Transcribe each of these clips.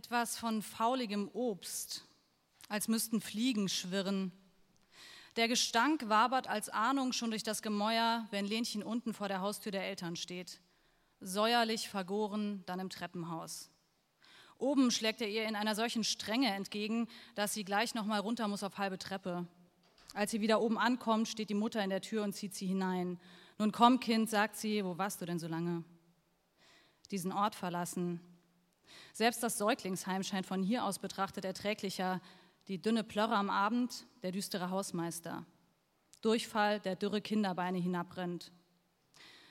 etwas von fauligem Obst, als müssten Fliegen schwirren. Der Gestank wabert als Ahnung schon durch das Gemäuer, wenn Lenchen unten vor der Haustür der Eltern steht. Säuerlich vergoren, dann im Treppenhaus. Oben schlägt er ihr in einer solchen Strenge entgegen, dass sie gleich noch mal runter muss auf halbe Treppe. Als sie wieder oben ankommt, steht die Mutter in der Tür und zieht sie hinein. Nun komm, Kind, sagt sie, wo warst du denn so lange? Diesen Ort verlassen. Selbst das Säuglingsheim scheint von hier aus betrachtet erträglicher. Die dünne Plörre am Abend, der düstere Hausmeister. Durchfall, der dürre Kinderbeine hinabrennt.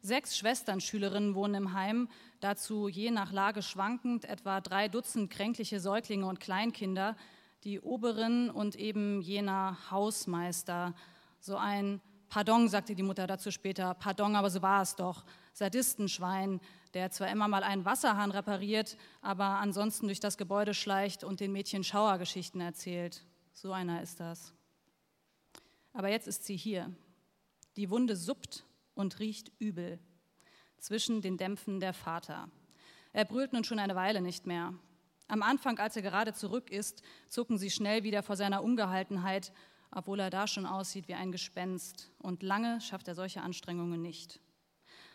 Sechs Schwesternschülerinnen wohnen im Heim, dazu je nach Lage schwankend etwa drei Dutzend kränkliche Säuglinge und Kleinkinder, die Oberin und eben jener Hausmeister. So ein Pardon, sagte die Mutter dazu später, Pardon, aber so war es doch. Sadistenschwein, der zwar immer mal einen Wasserhahn repariert, aber ansonsten durch das Gebäude schleicht und den Mädchen Schauergeschichten erzählt. So einer ist das. Aber jetzt ist sie hier. Die Wunde suppt und riecht übel zwischen den Dämpfen der Vater. Er brüllt nun schon eine Weile nicht mehr. Am Anfang, als er gerade zurück ist, zucken sie schnell wieder vor seiner Ungehaltenheit, obwohl er da schon aussieht wie ein Gespenst. Und lange schafft er solche Anstrengungen nicht.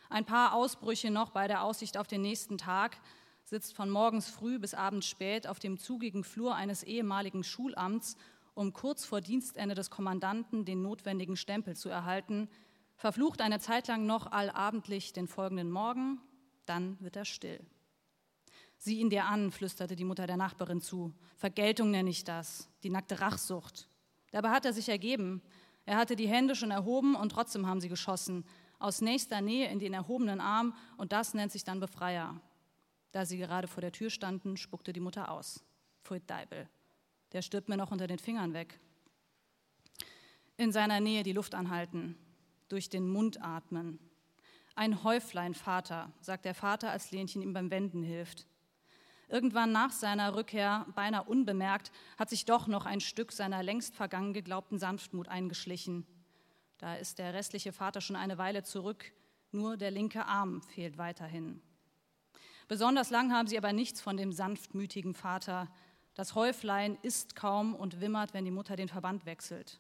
Ein paar Ausbrüche noch bei der Aussicht auf den nächsten Tag, sitzt von morgens früh bis abends spät auf dem zugigen Flur eines ehemaligen Schulamts, um kurz vor Dienstende des Kommandanten den notwendigen Stempel zu erhalten, verflucht eine Zeit lang noch allabendlich den folgenden Morgen, dann wird er still. Sieh ihn dir an, flüsterte die Mutter der Nachbarin zu. Vergeltung nenne ich das, die nackte Rachsucht. Dabei hat er sich ergeben. Er hatte die Hände schon erhoben und trotzdem haben sie geschossen. Aus nächster Nähe in den erhobenen Arm und das nennt sich dann Befreier. Da sie gerade vor der Tür standen, spuckte die Mutter aus. Pfui Deibel, der stirbt mir noch unter den Fingern weg. In seiner Nähe die Luft anhalten, durch den Mund atmen. Ein Häuflein, Vater, sagt der Vater, als Lenchen ihm beim Wenden hilft. Irgendwann nach seiner Rückkehr, beinahe unbemerkt, hat sich doch noch ein Stück seiner längst vergangen geglaubten Sanftmut eingeschlichen. Da ist der restliche Vater schon eine Weile zurück, nur der linke Arm fehlt weiterhin. Besonders lang haben sie aber nichts von dem sanftmütigen Vater. Das Häuflein isst kaum und wimmert, wenn die Mutter den Verband wechselt.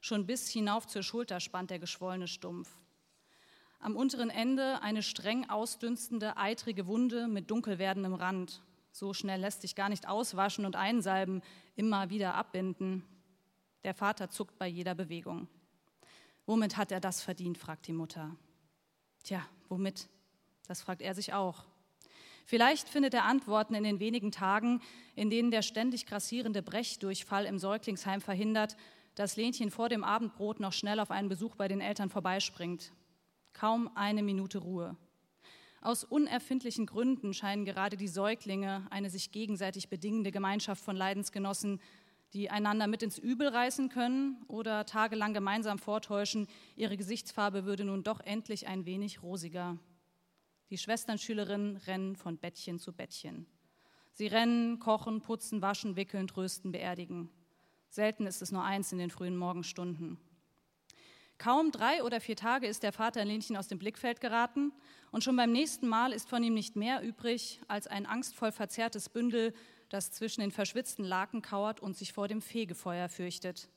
Schon bis hinauf zur Schulter spannt der geschwollene Stumpf. Am unteren Ende eine streng ausdünstende, eitrige Wunde mit dunkel werdendem Rand. So schnell lässt sich gar nicht auswaschen und einsalben, immer wieder abbinden. Der Vater zuckt bei jeder Bewegung. Womit hat er das verdient, fragt die Mutter. Tja, womit? Das fragt er sich auch. Vielleicht findet er Antworten in den wenigen Tagen, in denen der ständig grassierende Brechdurchfall im Säuglingsheim verhindert, dass Lenchen vor dem Abendbrot noch schnell auf einen Besuch bei den Eltern vorbeispringt. Kaum eine Minute Ruhe. Aus unerfindlichen Gründen scheinen gerade die Säuglinge eine sich gegenseitig bedingende Gemeinschaft von Leidensgenossen, die einander mit ins Übel reißen können oder tagelang gemeinsam vortäuschen, ihre Gesichtsfarbe würde nun doch endlich ein wenig rosiger. Die Schwesternschülerinnen rennen von Bettchen zu Bettchen. Sie rennen, kochen, putzen, waschen, wickeln, trösten, beerdigen. Selten ist es nur eins in den frühen Morgenstunden. Kaum drei oder vier Tage ist der Vater Lenchen aus dem Blickfeld geraten und schon beim nächsten Mal ist von ihm nicht mehr übrig als ein angstvoll verzerrtes Bündel, das zwischen den verschwitzten Laken kauert und sich vor dem Fegefeuer fürchtet.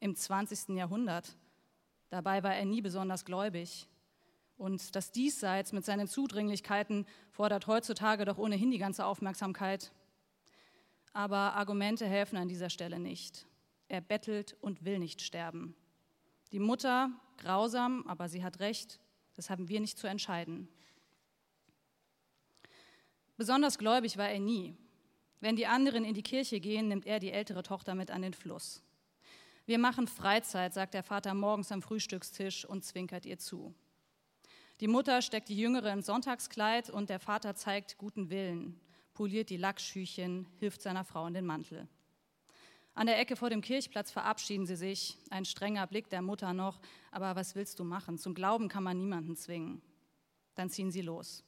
Im 20. Jahrhundert. Dabei war er nie besonders gläubig. Und das Diesseits mit seinen Zudringlichkeiten fordert heutzutage doch ohnehin die ganze Aufmerksamkeit. Aber Argumente helfen an dieser Stelle nicht. Er bettelt und will nicht sterben. Die Mutter, grausam, aber sie hat recht, das haben wir nicht zu entscheiden. Besonders gläubig war er nie. Wenn die anderen in die Kirche gehen, nimmt er die ältere Tochter mit an den Fluss. Wir machen Freizeit, sagt der Vater morgens am Frühstückstisch und zwinkert ihr zu. Die Mutter steckt die Jüngere ins Sonntagskleid und der Vater zeigt guten Willen, poliert die Lackschüchen, hilft seiner Frau in den Mantel. An der Ecke vor dem Kirchplatz verabschieden sie sich. Ein strenger Blick der Mutter noch. Aber was willst du machen? Zum Glauben kann man niemanden zwingen. Dann ziehen sie los.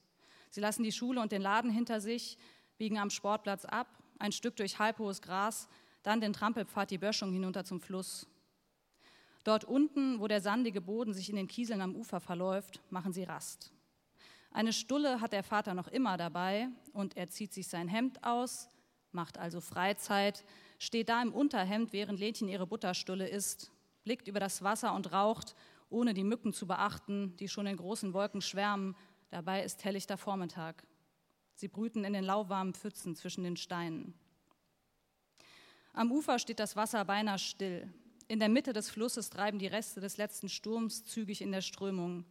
Sie lassen die Schule und den Laden hinter sich, biegen am Sportplatz ab, ein Stück durch halbhohes Gras, dann den Trampelpfad die Böschung hinunter zum Fluss. Dort unten, wo der sandige Boden sich in den Kieseln am Ufer verläuft, machen sie Rast. Eine Stulle hat der Vater noch immer dabei und er zieht sich sein Hemd aus, macht also Freizeit, steht da im Unterhemd, während Lenchen ihre Butterstulle isst, blickt über das Wasser und raucht, ohne die Mücken zu beachten, die schon in großen Wolken schwärmen. Dabei ist helllichter Vormittag. Sie brüten in den lauwarmen Pfützen zwischen den Steinen. Am Ufer steht das Wasser beinahe still. In der Mitte des Flusses treiben die Reste des letzten Sturms zügig in der Strömung.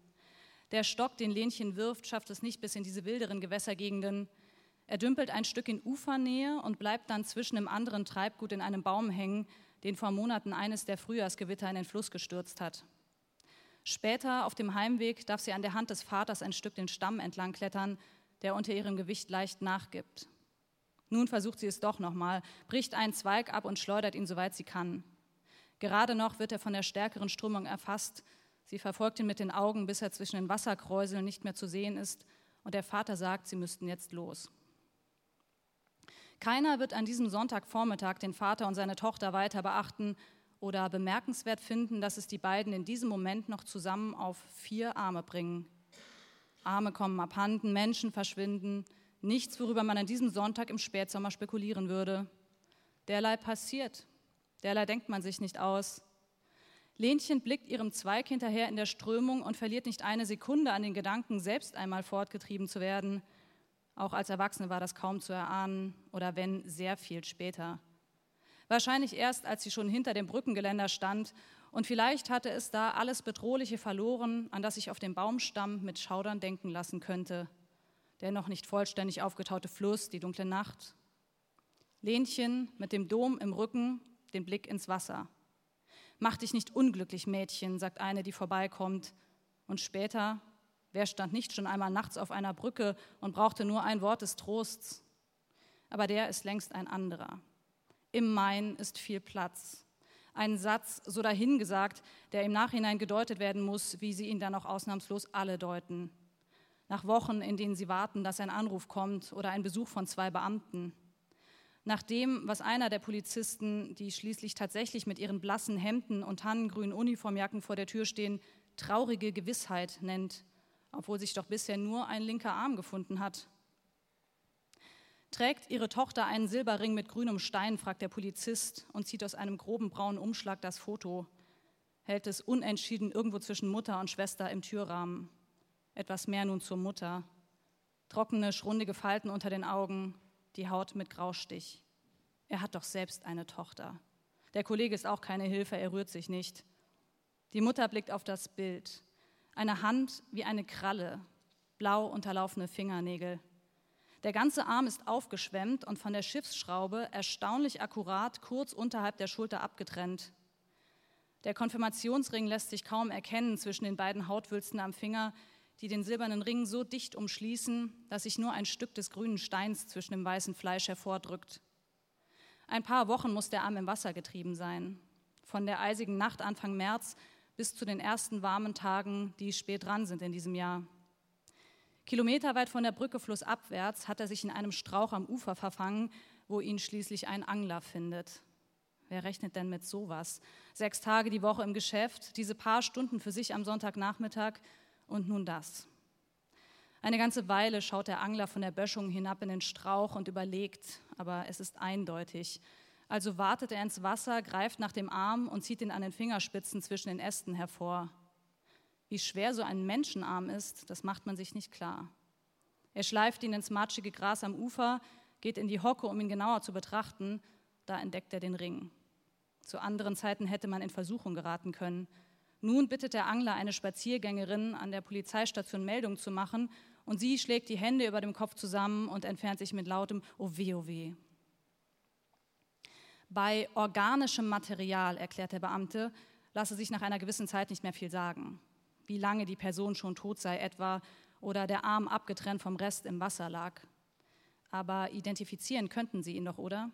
Der Stock, den Lenchen wirft, schafft es nicht bis in diese wilderen Gewässergegenden. Er dümpelt ein Stück in Ufernähe und bleibt dann zwischen dem anderen Treibgut in einem Baum hängen, den vor Monaten eines der Frühjahrsgewitter in den Fluss gestürzt hat. Später auf dem Heimweg darf sie an der Hand des Vaters ein Stück den Stamm entlang klettern, der unter ihrem Gewicht leicht nachgibt. Nun versucht sie es doch nochmal, bricht einen Zweig ab und schleudert ihn, soweit sie kann. Gerade noch wird er von der stärkeren Strömung erfasst. Sie verfolgt ihn mit den Augen, bis er zwischen den Wasserkräuseln nicht mehr zu sehen ist, und der Vater sagt, sie müssten jetzt los. Keiner wird an diesem Sonntagvormittag den Vater und seine Tochter weiter beachten oder bemerkenswert finden, dass es die beiden in diesem Moment noch zusammen auf vier Arme bringen. Arme kommen abhanden, Menschen verschwinden, nichts, worüber man an diesem Sonntag im Spätsommer spekulieren würde. Derlei passiert, derlei denkt man sich nicht aus. Lenchen blickt ihrem Zweig hinterher in der Strömung und verliert nicht eine Sekunde an den Gedanken, selbst einmal fortgetrieben zu werden. Auch als Erwachsene war das kaum zu erahnen oder wenn sehr viel später. Wahrscheinlich erst, als sie schon hinter dem Brückengeländer stand und vielleicht hatte es da alles Bedrohliche verloren, an das sich auf dem Baumstamm mit Schaudern denken lassen könnte. Der noch nicht vollständig aufgetaute Fluss, die dunkle Nacht. Lenchen mit dem Dom im Rücken, den Blick ins Wasser. Mach dich nicht unglücklich, Mädchen, sagt eine, die vorbeikommt. Und später, Wer stand nicht schon einmal nachts auf einer Brücke und brauchte nur ein Wort des Trosts? Aber der ist längst ein anderer. Im Main ist viel Platz. Ein Satz, so dahingesagt, der im Nachhinein gedeutet werden muss, wie sie ihn dann auch ausnahmslos alle deuten. Nach Wochen, in denen sie warten, dass ein Anruf kommt oder ein Besuch von zwei Beamten. Nach dem, was einer der Polizisten, die schließlich tatsächlich mit ihren blassen Hemden und tannengrünen Uniformjacken vor der Tür stehen, traurige Gewissheit nennt, obwohl sich doch bisher nur ein linker Arm gefunden hat. Trägt Ihre Tochter einen Silberring mit grünem Stein, fragt der Polizist und zieht aus einem groben braunen Umschlag das Foto, hält es unentschieden irgendwo zwischen Mutter und Schwester im Türrahmen. Etwas mehr nun zur Mutter. Trockene, schrundige Falten unter den Augen, die Haut mit Graustich. Er hat doch selbst eine Tochter. Der Kollege ist auch keine Hilfe, er rührt sich nicht. Die Mutter blickt auf das Bild eine Hand wie eine Kralle, blau unterlaufene Fingernägel. Der ganze Arm ist aufgeschwemmt und von der Schiffsschraube erstaunlich akkurat kurz unterhalb der Schulter abgetrennt. Der Konfirmationsring lässt sich kaum erkennen zwischen den beiden Hautwülsten am Finger, die den silbernen Ring so dicht umschließen, dass sich nur ein Stück des grünen Steins zwischen dem weißen Fleisch hervordrückt. Ein paar Wochen muss der Arm im Wasser getrieben sein. Von der eisigen Nacht Anfang März bis zu den ersten warmen Tagen, die spät dran sind in diesem Jahr. Kilometerweit von der Brücke flussabwärts hat er sich in einem Strauch am Ufer verfangen, wo ihn schließlich ein Angler findet. Wer rechnet denn mit sowas? Sechs Tage die Woche im Geschäft, diese paar Stunden für sich am Sonntagnachmittag und nun das. Eine ganze Weile schaut der Angler von der Böschung hinab in den Strauch und überlegt, aber es ist eindeutig. Also wartet er ins Wasser, greift nach dem Arm und zieht ihn an den Fingerspitzen zwischen den Ästen hervor. Wie schwer so ein Menschenarm ist, das macht man sich nicht klar. Er schleift ihn ins matschige Gras am Ufer, geht in die Hocke, um ihn genauer zu betrachten. Da entdeckt er den Ring. Zu anderen Zeiten hätte man in Versuchung geraten können. Nun bittet der Angler eine Spaziergängerin, an der Polizeistation Meldung zu machen, und sie schlägt die Hände über dem Kopf zusammen und entfernt sich mit lautem Oh weh, oh weh. Bei organischem Material, erklärt der Beamte, lasse sich nach einer gewissen Zeit nicht mehr viel sagen. Wie lange die Person schon tot sei etwa oder der Arm abgetrennt vom Rest im Wasser lag. Aber identifizieren könnten Sie ihn doch, oder?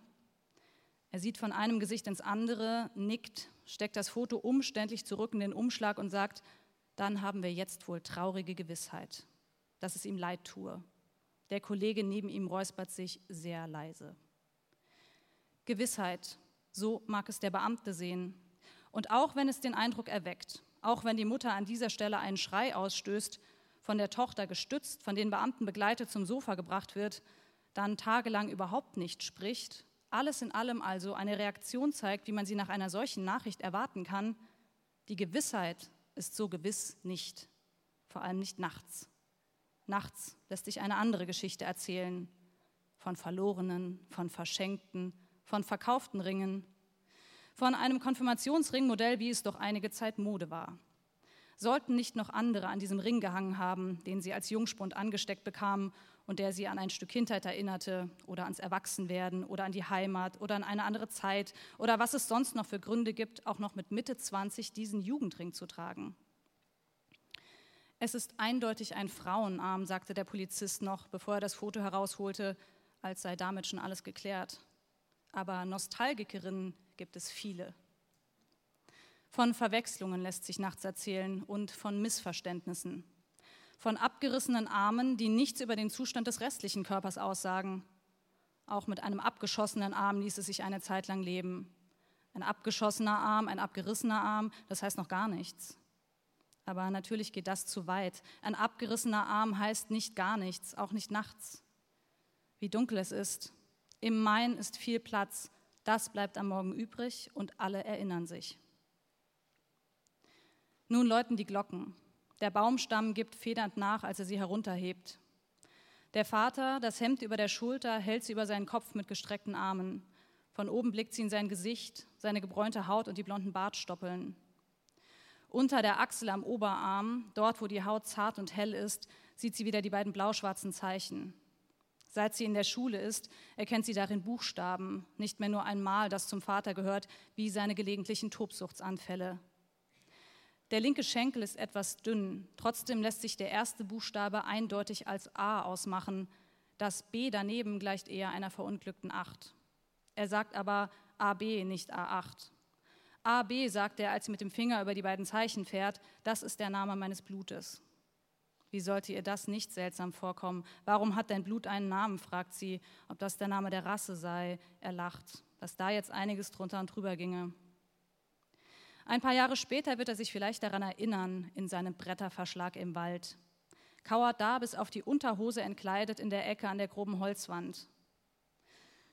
Er sieht von einem Gesicht ins andere, nickt, steckt das Foto umständlich zurück in den Umschlag und sagt, dann haben wir jetzt wohl traurige Gewissheit, dass es ihm leid tue. Der Kollege neben ihm räuspert sich sehr leise. Gewissheit, so mag es der Beamte sehen. Und auch wenn es den Eindruck erweckt, auch wenn die Mutter an dieser Stelle einen Schrei ausstößt, von der Tochter gestützt, von den Beamten begleitet zum Sofa gebracht wird, dann tagelang überhaupt nicht spricht, alles in allem also eine Reaktion zeigt, wie man sie nach einer solchen Nachricht erwarten kann, die Gewissheit ist so gewiss nicht, vor allem nicht nachts. Nachts lässt sich eine andere Geschichte erzählen, von verlorenen, von verschenkten, von verkauften Ringen, von einem Konfirmationsringmodell, wie es doch einige Zeit Mode war. Sollten nicht noch andere an diesem Ring gehangen haben, den sie als Jungspund angesteckt bekamen und der sie an ein Stück Kindheit erinnerte oder ans Erwachsenwerden oder an die Heimat oder an eine andere Zeit oder was es sonst noch für Gründe gibt, auch noch mit Mitte 20 diesen Jugendring zu tragen. Es ist eindeutig ein Frauenarm, sagte der Polizist noch, bevor er das Foto herausholte, als sei damit schon alles geklärt. Aber Nostalgikerinnen gibt es viele. Von Verwechslungen lässt sich nachts erzählen und von Missverständnissen. Von abgerissenen Armen, die nichts über den Zustand des restlichen Körpers aussagen. Auch mit einem abgeschossenen Arm ließ es sich eine Zeit lang leben. Ein abgeschossener Arm, ein abgerissener Arm, das heißt noch gar nichts. Aber natürlich geht das zu weit. Ein abgerissener Arm heißt nicht gar nichts, auch nicht nachts. Wie dunkel es ist. Im Main ist viel Platz. Das bleibt am Morgen übrig und alle erinnern sich. Nun läuten die Glocken. Der Baumstamm gibt federnd nach, als er sie herunterhebt. Der Vater, das Hemd über der Schulter, hält sie über seinen Kopf mit gestreckten Armen. Von oben blickt sie in sein Gesicht, seine gebräunte Haut und die blonden Bartstoppeln. Unter der Achsel am Oberarm, dort wo die Haut zart und hell ist, sieht sie wieder die beiden blau-schwarzen Zeichen. Seit sie in der Schule ist, erkennt sie darin Buchstaben, nicht mehr nur einmal, das zum Vater gehört, wie seine gelegentlichen Tobsuchtsanfälle. Der linke Schenkel ist etwas dünn, trotzdem lässt sich der erste Buchstabe eindeutig als A ausmachen. Das B daneben gleicht eher einer verunglückten 8. Er sagt aber AB, nicht A8. AB sagt er, als sie mit dem Finger über die beiden Zeichen fährt, das ist der Name meines Blutes. Wie sollte ihr das nicht seltsam vorkommen? Warum hat dein Blut einen Namen? fragt sie, ob das der Name der Rasse sei. Er lacht, dass da jetzt einiges drunter und drüber ginge. Ein paar Jahre später wird er sich vielleicht daran erinnern, in seinem Bretterverschlag im Wald. Kauert da bis auf die Unterhose entkleidet in der Ecke an der groben Holzwand.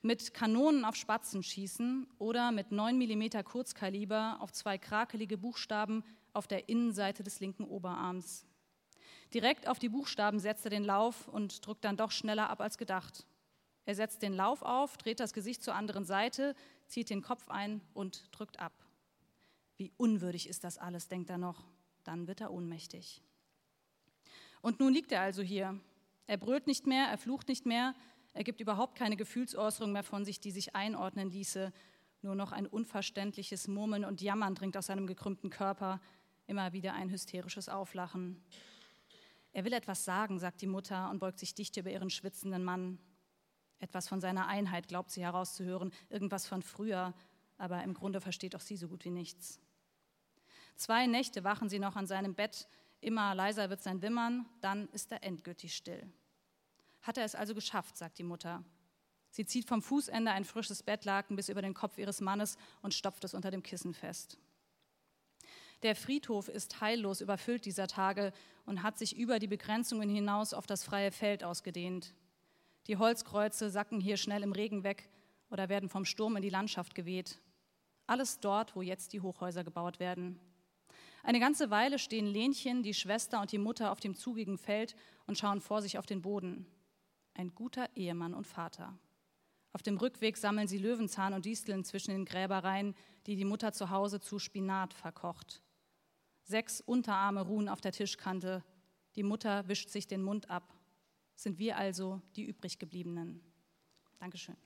Mit Kanonen auf Spatzen schießen oder mit 9 mm Kurzkaliber auf zwei krakelige Buchstaben auf der Innenseite des linken Oberarms. Direkt auf die Buchstaben setzt er den Lauf und drückt dann doch schneller ab als gedacht. Er setzt den Lauf auf, dreht das Gesicht zur anderen Seite, zieht den Kopf ein und drückt ab. Wie unwürdig ist das alles, denkt er noch. Dann wird er ohnmächtig. Und nun liegt er also hier. Er brüllt nicht mehr, er flucht nicht mehr, er gibt überhaupt keine Gefühlsäußerung mehr von sich, die sich einordnen ließe. Nur noch ein unverständliches Murmeln und Jammern dringt aus seinem gekrümmten Körper, immer wieder ein hysterisches Auflachen. Er will etwas sagen, sagt die Mutter und beugt sich dicht über ihren schwitzenden Mann. Etwas von seiner Einheit glaubt sie herauszuhören, irgendwas von früher, aber im Grunde versteht auch sie so gut wie nichts. Zwei Nächte wachen sie noch an seinem Bett, immer leiser wird sein Wimmern, dann ist er endgültig still. Hat er es also geschafft, sagt die Mutter. Sie zieht vom Fußende ein frisches Bettlaken bis über den Kopf ihres Mannes und stopft es unter dem Kissen fest. Der Friedhof ist heillos überfüllt dieser Tage und hat sich über die Begrenzungen hinaus auf das freie Feld ausgedehnt. Die Holzkreuze sacken hier schnell im Regen weg oder werden vom Sturm in die Landschaft geweht. Alles dort, wo jetzt die Hochhäuser gebaut werden. Eine ganze Weile stehen Lenchen, die Schwester und die Mutter auf dem zugigen Feld und schauen vor sich auf den Boden. Ein guter Ehemann und Vater. Auf dem Rückweg sammeln sie Löwenzahn und Disteln zwischen den Gräbereien, die die Mutter zu Hause zu Spinat verkocht. Sechs Unterarme ruhen auf der Tischkante. Die Mutter wischt sich den Mund ab. Sind wir also die übriggebliebenen? Dankeschön.